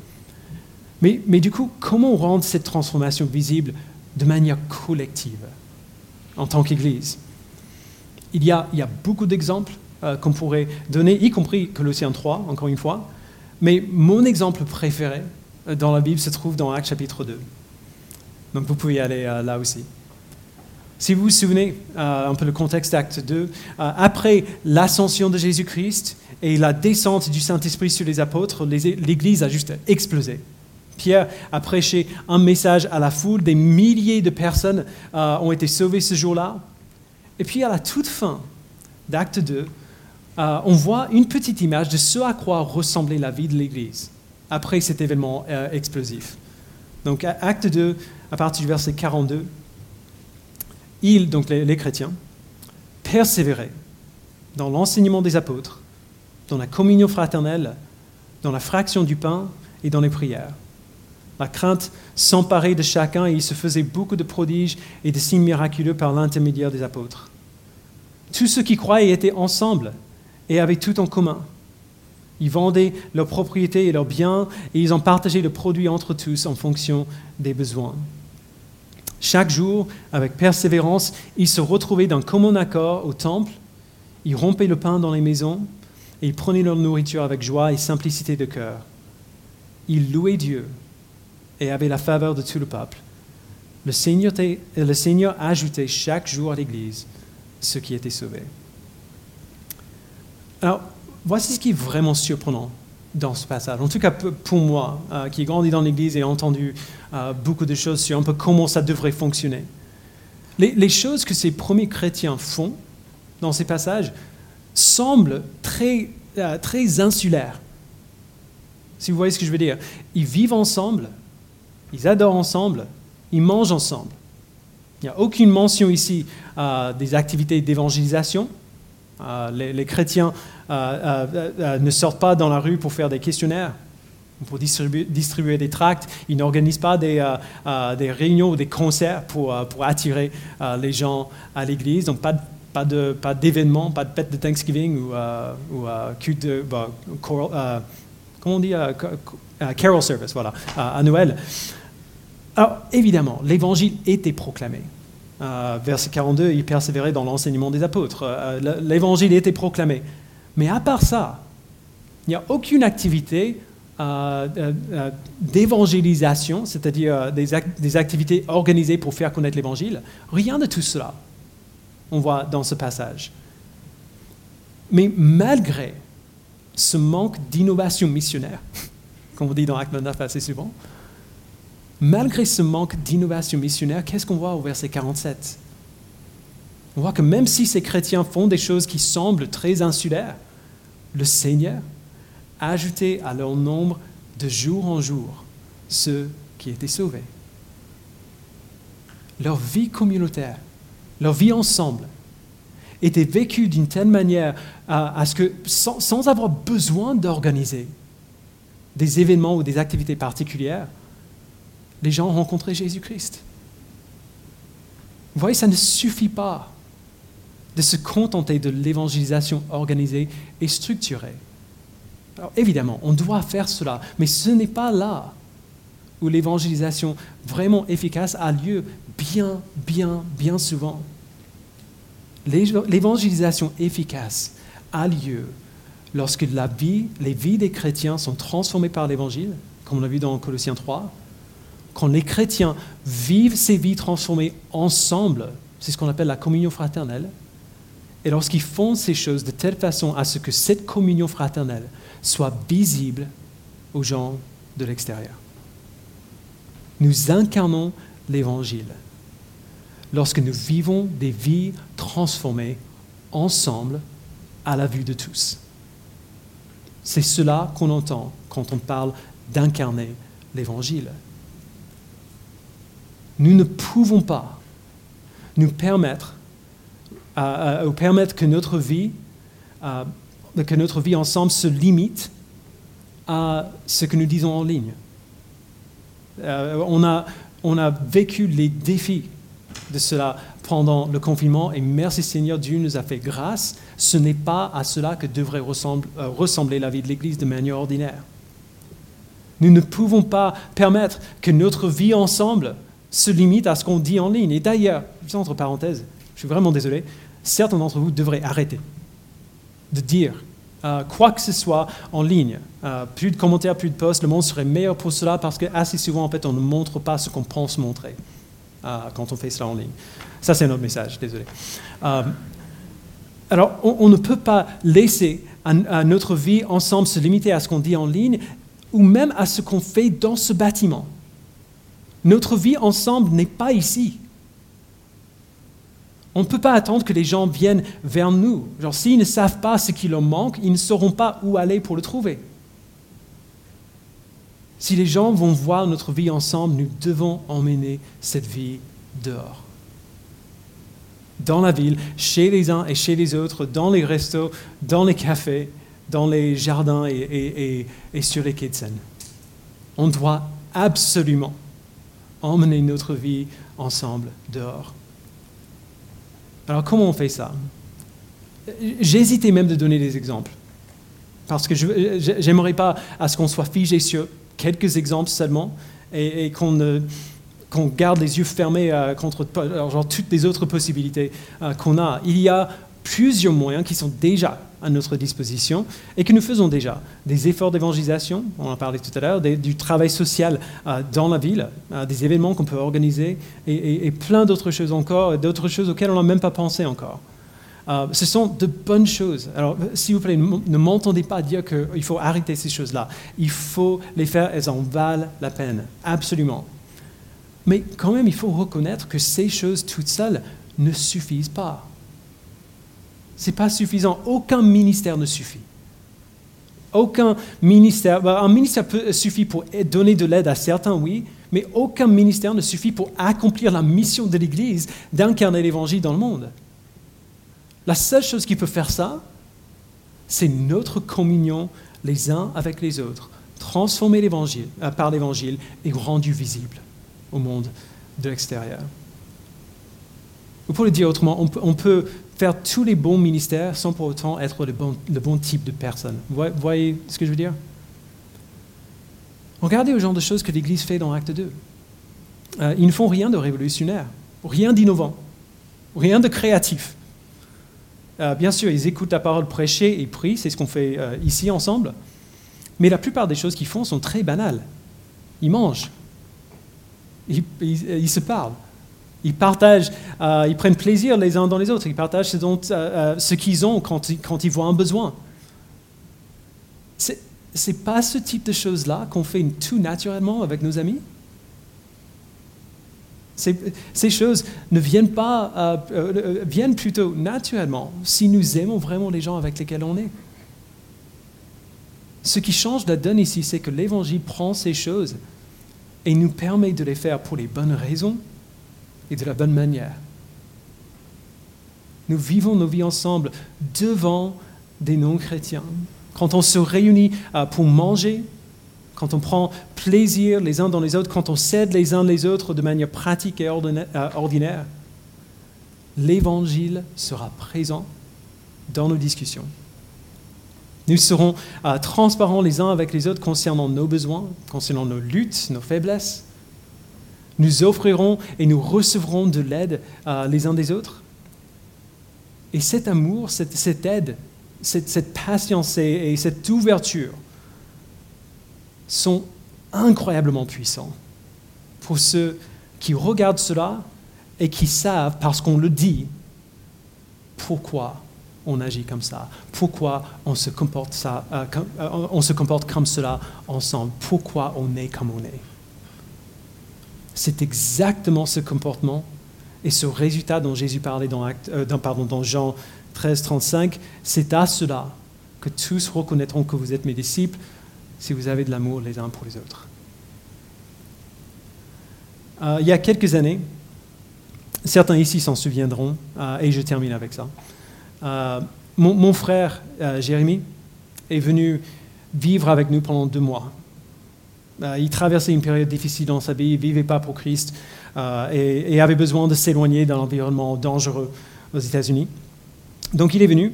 Mais, du coup, comment rendre cette transformation visible de manière collective en tant qu'Église? Il y, a, beaucoup d'exemples euh, qu'on pourrait donner, y compris Colossiens 3, encore une fois. Mais mon exemple préféré dans la Bible se trouve dans Actes chapitre 2. Donc vous pouvez y aller là aussi. Si vous vous souvenez euh, un peu le contexte d'acte 2, euh, après l'ascension de Jésus-Christ et la descente du Saint-Esprit sur les apôtres, l'Église a juste explosé. Pierre a prêché un message à la foule, des milliers de personnes euh, ont été sauvées ce jour-là. Et puis à la toute fin d'acte 2, on voit une petite image de ce à quoi ressemblait la vie de l'Église après cet événement explosif. Donc acte 2, à partir du verset 42 ils, donc les, chrétiens, persévéraient dans l'enseignement des apôtres, dans la communion fraternelle, dans la fraction du pain et dans les prières. La crainte s'emparait de chacun et il se faisait beaucoup de prodiges et de signes miraculeux par l'intermédiaire des apôtres. Tous ceux qui croyaient étaient ensemble et avaient tout en commun. Ils vendaient leurs propriétés et leurs biens et ils en partageaient le produit entre tous en fonction des besoins. Chaque jour, avec persévérance, ils se retrouvaient d'un commun accord au temple, ils rompaient le pain dans les maisons, et ils prenaient leur nourriture avec joie et simplicité de cœur. Ils louaient Dieu et avaient la faveur de tout le peuple. Le Seigneur, le ajoutait chaque jour à l'Église ceux qui étaient sauvés. Alors, voici ce qui est vraiment surprenant dans ce passage. En tout cas, pour moi, euh, qui ai grandi dans l'Église et entendu euh, beaucoup de choses sur un peu comment ça devrait fonctionner. Les, choses que ces premiers chrétiens font dans ces passages semblent très, euh, très insulaires. Si vous voyez ce que je veux dire. Ils vivent ensemble, ils adorent ensemble, ils mangent ensemble. Il n'y a aucune mention ici des activités d'évangélisation. les, chrétiens euh, euh, euh, ne sortent pas dans la rue pour faire des questionnaires, pour distribuer, des tracts. Ils n'organisent pas des, réunions ou des concerts pour, attirer les gens à l'église. Donc, pas de pas d'événements, pas de fête de Thanksgiving ou, ou culte bah, comment on dit carol service voilà à Noël. Alors, évidemment, l'évangile était proclamé. Euh, verset 42, il persévérait dans l'enseignement des apôtres. Euh, l'évangile était proclamé. Mais à part ça, il n'y a aucune activité euh, d'évangélisation, c'est-à-dire des, activités organisées pour faire connaître l'évangile. Rien de tout cela, on voit dans ce passage. Mais malgré ce manque d'innovation missionnaire, (laughs) comme on dit dans Acte 9 assez souvent, malgré ce manque d'innovation missionnaire, qu'est-ce qu'on voit au verset 47 On voit que même si ces chrétiens font des choses qui semblent très insulaires, le Seigneur a ajouté à leur nombre de jour en jour ceux qui étaient sauvés. Leur vie communautaire, leur vie ensemble, était vécue d'une telle manière à, ce que, sans avoir besoin d'organiser des événements ou des activités particulières, les gens ont rencontré Jésus-Christ. Vous voyez, ça ne suffit pas de se contenter de l'évangélisation organisée et structurée. Alors évidemment, on doit faire cela, mais ce n'est pas là où l'évangélisation vraiment efficace a lieu bien, bien, bien souvent. L'évangélisation efficace a lieu lorsque la vie, les vies des chrétiens sont transformées par l'évangile, comme on l'a vu dans Colossiens 3, quand les chrétiens vivent ces vies transformées ensemble, c'est ce qu'on appelle la communion fraternelle, et lorsqu'ils font ces choses de telle façon à ce que cette communion fraternelle soit visible aux gens de l'extérieur. Nous incarnons l'Évangile lorsque nous vivons des vies transformées ensemble à la vue de tous. C'est cela qu'on entend quand on parle d'incarner l'Évangile nous ne pouvons pas nous permettre, euh, permettre que notre vie, euh, que notre vie ensemble se limite à ce que nous disons en ligne. Euh, on, a, on a vécu les défis de cela pendant le confinement et merci Seigneur, Dieu nous a fait grâce. Ce n'est pas à cela que devrait ressembler la vie de l'Église de manière ordinaire. Nous ne pouvons pas permettre que notre vie ensemble se limite à ce qu'on dit en ligne. Et d'ailleurs, entre parenthèses, je suis vraiment désolé, certains d'entre vous devraient arrêter de dire euh, quoi que ce soit en ligne. Euh, plus de commentaires, plus de posts, le monde serait meilleur pour cela parce que assez souvent, en fait, on ne montre pas ce qu'on pense montrer euh, quand on fait cela en ligne. Ça, c'est notre message, désolé. alors, on, ne peut pas laisser notre vie ensemble se limiter à ce qu'on dit en ligne ou même à ce qu'on fait dans ce bâtiment. Notre vie ensemble n'est pas ici. On ne peut pas attendre que les gens viennent vers nous. Genre, s'ils ne savent pas ce qui leur manque, ils ne sauront pas où aller pour le trouver. Si les gens vont voir notre vie ensemble, nous devons emmener cette vie dehors. Dans la ville, chez les uns et chez les autres, dans les restos, dans les cafés, dans les jardins et, et sur les quais de Seine. On doit absolument emmener notre vie ensemble dehors. Alors comment on fait ça? J'hésitais même de donner des exemples, parce que je n'aimerais pas à ce qu'on soit figé sur quelques exemples seulement et, qu'on garde les yeux fermés euh, contre genre, toutes les autres possibilités euh, qu'on a. Il y a plusieurs moyens qui sont déjà à notre disposition et que nous faisons déjà. Des efforts d'évangélisation, on en parlait tout à l'heure, du travail social euh, dans la ville, euh, des événements qu'on peut organiser et, plein d'autres choses encore, d'autres choses auxquelles on n'a même pas pensé encore. Euh, ce sont de bonnes choses. Alors, s'il vous plaît, ne m'entendez pas dire qu'il faut arrêter ces choses-là. Il faut les faire, elles en valent la peine, absolument. Mais quand même, il faut reconnaître que ces choses toutes seules ne suffisent pas. Ce n'est pas suffisant. Aucun ministère ne suffit. Aucun ministère, bah, un ministère suffit pour donner de l'aide à certains, oui, mais aucun ministère ne suffit pour accomplir la mission de l'Église d'incarner l'Évangile dans le monde. La seule chose qui peut faire ça, c'est notre communion les uns avec les autres, transformer l'Évangile euh, par l'Évangile et rendu visible au monde de l'extérieur. Ou pour le dire autrement, on peut, faire tous les bons ministères sans pour autant être le bon, le type de personne. Vous voyez ce que je veux dire? Regardez au genre de choses que l'Église fait dans Acte 2. euh, ils ne font rien de révolutionnaire, rien d'innovant, rien de créatif. Euh, bien sûr, ils écoutent la parole prêchée et prient, c'est ce qu'on fait euh, ici ensemble. Mais la plupart des choses qu'ils font sont très banales. Ils mangent, ils, se parlent, ils partagent, ils prennent plaisir les uns dans les autres, ils partagent ce, qu'ils ont quand, ils voient un besoin. C'est n'est pas ce type de choses-là qu'on fait tout naturellement avec nos amis. Ces, choses ne viennent pas, euh, euh, viennent plutôt naturellement si nous aimons vraiment les gens avec lesquels on est. Ce qui change la donne ici, c'est que l'Évangile prend ces choses et nous permet de les faire pour les bonnes raisons et de la bonne manière. Nous vivons nos vies ensemble devant des non-chrétiens quand on se réunit euh, pour manger, quand on prend plaisir les uns dans les autres, quand on s'aide les uns les autres de manière pratique et euh, ordinaire, l'Évangile sera présent dans nos discussions. Nous serons euh, transparents les uns avec les autres concernant nos besoins, concernant nos luttes, nos faiblesses. Nous offrirons et nous recevrons de l'aide les uns des autres. Et cet amour, cette aide, cette, patience et, cette ouverture sont incroyablement puissants pour ceux qui regardent cela et qui savent, parce qu'on le dit, pourquoi on agit comme ça, pourquoi on se comporte, ça, euh, euh, on se comporte comme cela ensemble, pourquoi on est comme on est. C'est exactement ce comportement et ce résultat dont Jésus parlait dans, euh, dans Jean 13, 35, c'est à cela que tous reconnaîtront que vous êtes mes disciples si vous avez de l'amour les uns pour les autres. Euh, il y a quelques années, certains ici s'en souviendront, euh, et je termine avec ça. Euh, mon, frère Jérémy est venu vivre avec nous pendant deux mois. Il traversait une période difficile dans sa vie, il ne vivait pas pour Christ et, et avait besoin de s'éloigner d'un environnement dangereux aux États-Unis. Donc il est venu,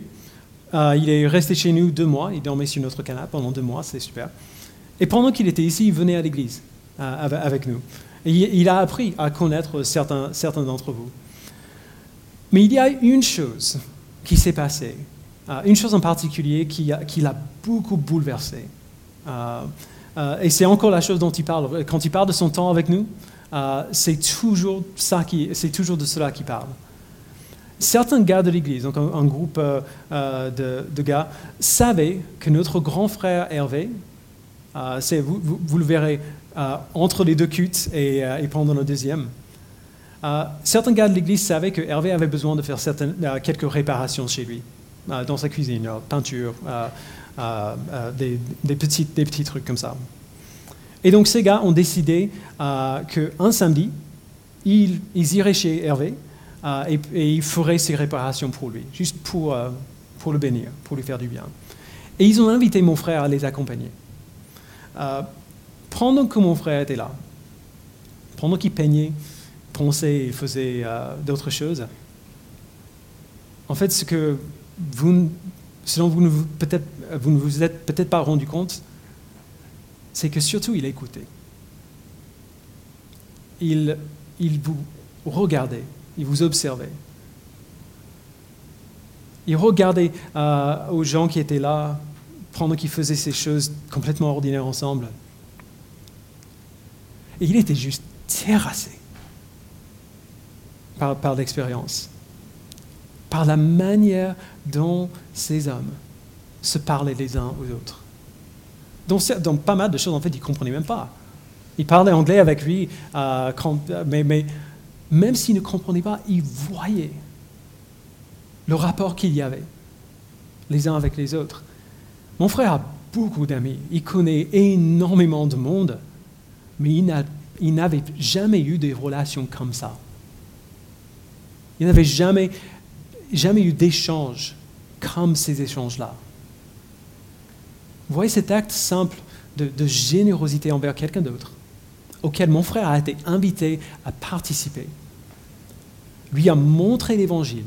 euh, il est resté chez nous deux mois, il dormait sur notre canapé pendant deux mois, c'est super. Et pendant qu'il était ici, il venait à l'église euh, avec nous. Il a appris à connaître certains, d'entre vous. Mais il y a une chose qui s'est passée, euh, une chose en particulier qui l'a beaucoup bouleversé. Et c'est encore la chose dont il parle. Quand il parle de son temps avec nous, c'est toujours, de cela qu'il parle certains gars de l'Église, donc un, groupe euh, euh, de, gars, savaient que notre grand frère Hervé, euh, vous, le verrez entre les deux cultes et, pendant le deuxième, certains gars de l'Église savaient que Hervé avait besoin de faire quelques réparations chez lui, dans sa cuisine, peinture, des, petits, des petits trucs comme ça. Et donc ces gars ont décidé qu'un samedi, ils, ils iraient chez Hervé euh, et, il ferait ces réparations pour lui, juste pour, euh, le bénir, pour lui faire du bien. Et ils ont invité mon frère à les accompagner. Euh, pendant que mon frère était là, pendant qu'il peignait, pensait et faisait d'autres choses, en fait, ce que vous, selon vous, vous, peut-être, vous ne vous êtes peut-être pas rendu compte, c'est que surtout il écoutait. Il, il vous regardait il vous observait. Il regardait euh, aux gens qui étaient là pendant qu'ils faisaient ces choses complètement ordinaires ensemble. Et il était juste terrassé par l'expérience, par la manière dont ces hommes se parlaient les uns aux autres. Dans, pas mal de choses, en fait, il ne comprenait même pas. Il parlait anglais avec lui, euh, mais, mais même s'il ne comprenait pas, il voyait le rapport qu'il y avait les uns avec les autres. Mon frère a beaucoup d'amis, il connaît énormément de monde, mais il n'avait jamais eu des relations comme ça. Il n'avait jamais, jamais eu d'échanges comme ces échanges-là. Vous voyez cet acte simple de générosité envers quelqu'un d'autre, auquel mon frère a été invité à participer lui a montré l'Évangile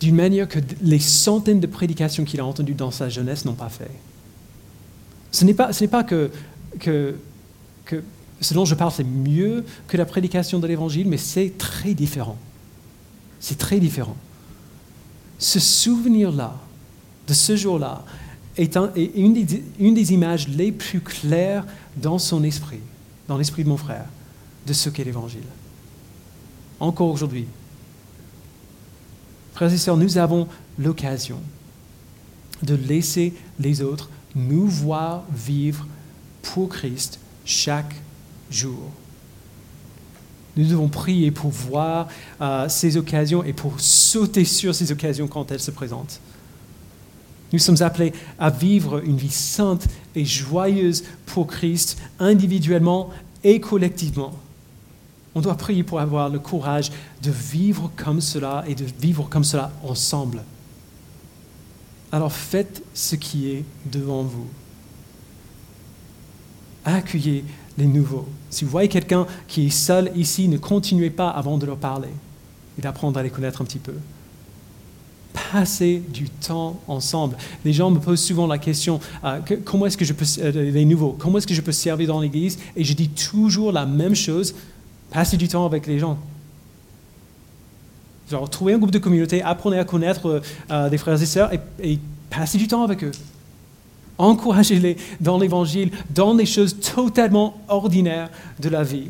d'une manière que les centaines de prédications qu'il a entendues dans sa jeunesse n'ont pas fait. Ce n'est pas, pas que, que, que ce dont je parle, c'est mieux que la prédication de l'Évangile, mais c'est très différent. C'est très différent. Ce souvenir-là, de ce jour-là, est, une, des, une, des, images les plus claires dans son esprit, dans l'esprit de mon frère, de ce qu'est l'Évangile. Encore aujourd'hui. Frères et sœurs, nous avons l'occasion de laisser les autres nous voir vivre pour Christ chaque jour. Nous devons prier pour voir euh, ces occasions et pour sauter sur ces occasions quand elles se présentent. Nous sommes appelés à vivre une vie sainte et joyeuse pour Christ, individuellement et collectivement. On doit prier pour avoir le courage de vivre comme cela et de vivre comme cela ensemble. Alors faites ce qui est devant vous. Accueillez les nouveaux. Si vous voyez quelqu'un qui est seul ici, ne continuez pas avant de leur parler et d'apprendre à les connaître un petit peu. Passez du temps ensemble. Les gens me posent souvent la question euh, comment est-ce que je peux euh, les nouveaux, comment est-ce que je peux servir dans l'Église? Et je dis toujours la même chose passez du temps avec les gens. Genre, trouvez un groupe de communauté, apprenez à connaître euh, des frères et sœurs et, et passez du temps avec eux. Encouragez-les dans l'Évangile, dans les choses totalement ordinaires de la vie.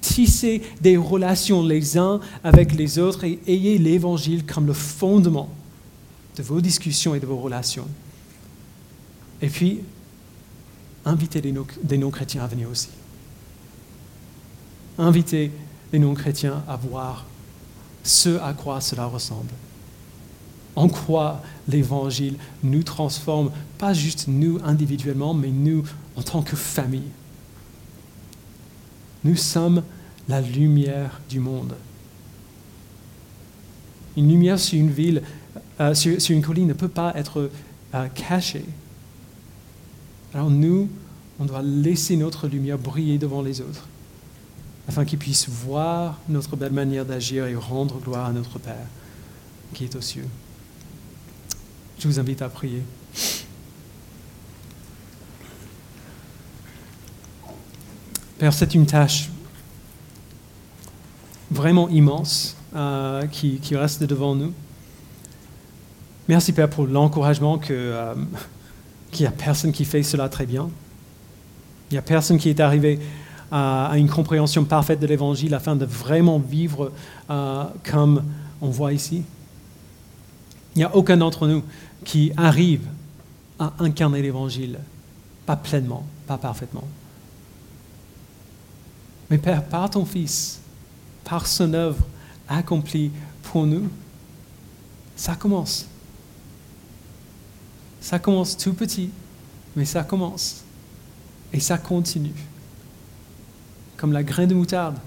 Tissez des relations les uns avec les autres et ayez l'Évangile comme le fondement de vos discussions et de vos relations. Et puis, invitez des non-chrétiens à venir aussi. Invitez les non-chrétiens à voir ce à quoi cela ressemble. En quoi l'Évangile nous transforme, pas juste nous individuellement, mais nous en tant que famille. Nous sommes la lumière du monde. Une lumière sur une ville, euh, sur, une colline ne peut pas être euh, cachée. Alors nous, on doit laisser notre lumière briller devant les autres afin qu'ils puissent voir notre belle manière d'agir et rendre gloire à notre Père qui est aux cieux. Je vous invite à prier. Père, c'est une tâche vraiment immense euh, qui, reste devant nous. Merci Père pour l'encouragement euh, qu'il n'y a personne qui fait cela très bien. Il n'y a personne qui est arrivé à, une compréhension parfaite de l'Évangile afin de vraiment vivre euh, comme on voit ici. Il n'y a aucun d'entre nous qui arrive à incarner l'Évangile, pas pleinement, pas parfaitement. Mais Père, par ton Fils, par son œuvre accomplie pour nous, ça commence. Ça commence tout petit, mais ça commence. Et ça continue comme la graine de moutarde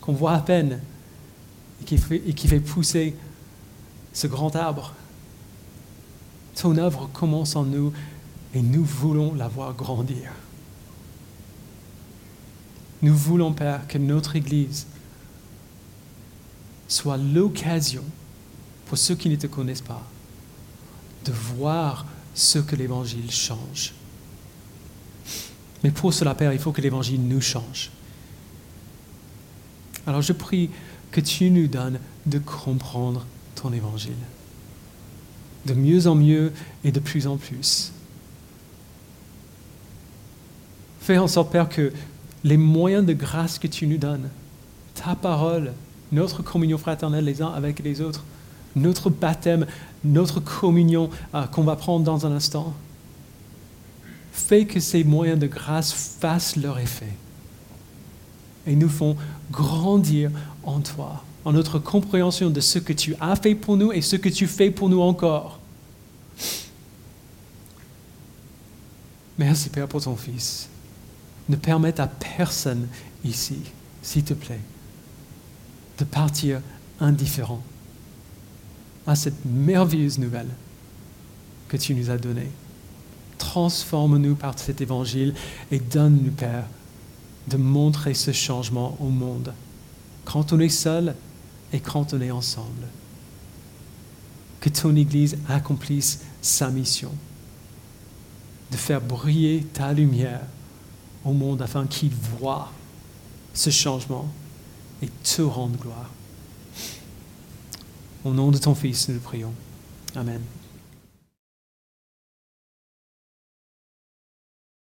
qu'on voit à peine et qui, fait, pousser ce grand arbre. Ton œuvre commence en nous et nous voulons la voir grandir. Nous voulons, Père, que notre Église soit l'occasion pour ceux qui ne te connaissent pas de voir ce que l'Évangile change. Mais pour cela, Père, il faut que l'Évangile nous change. Alors je prie que tu nous donnes de comprendre ton Évangile. De mieux en mieux et de plus en plus. Fais en sorte, Père, que les moyens de grâce que tu nous donnes, ta parole, notre communion fraternelle les uns avec les autres, notre baptême, notre communion euh, qu'on va prendre dans un instant, Fais que ces moyens de grâce fassent leur effet et nous font grandir en toi, en notre compréhension de ce que tu as fait pour nous et ce que tu fais pour nous encore. Merci Père pour ton Fils. Ne permette à personne ici, s'il te plaît, de partir indifférent à cette merveilleuse nouvelle que tu nous as donnée transforme-nous par cet évangile et donne-nous, Père, de montrer ce changement au monde, quand on est seul et est ensemble. Que ton Église accomplisse sa mission, de faire briller ta lumière au monde afin qu'il voit ce changement et te rende gloire. Au nom de ton Fils, nous le prions. Amen.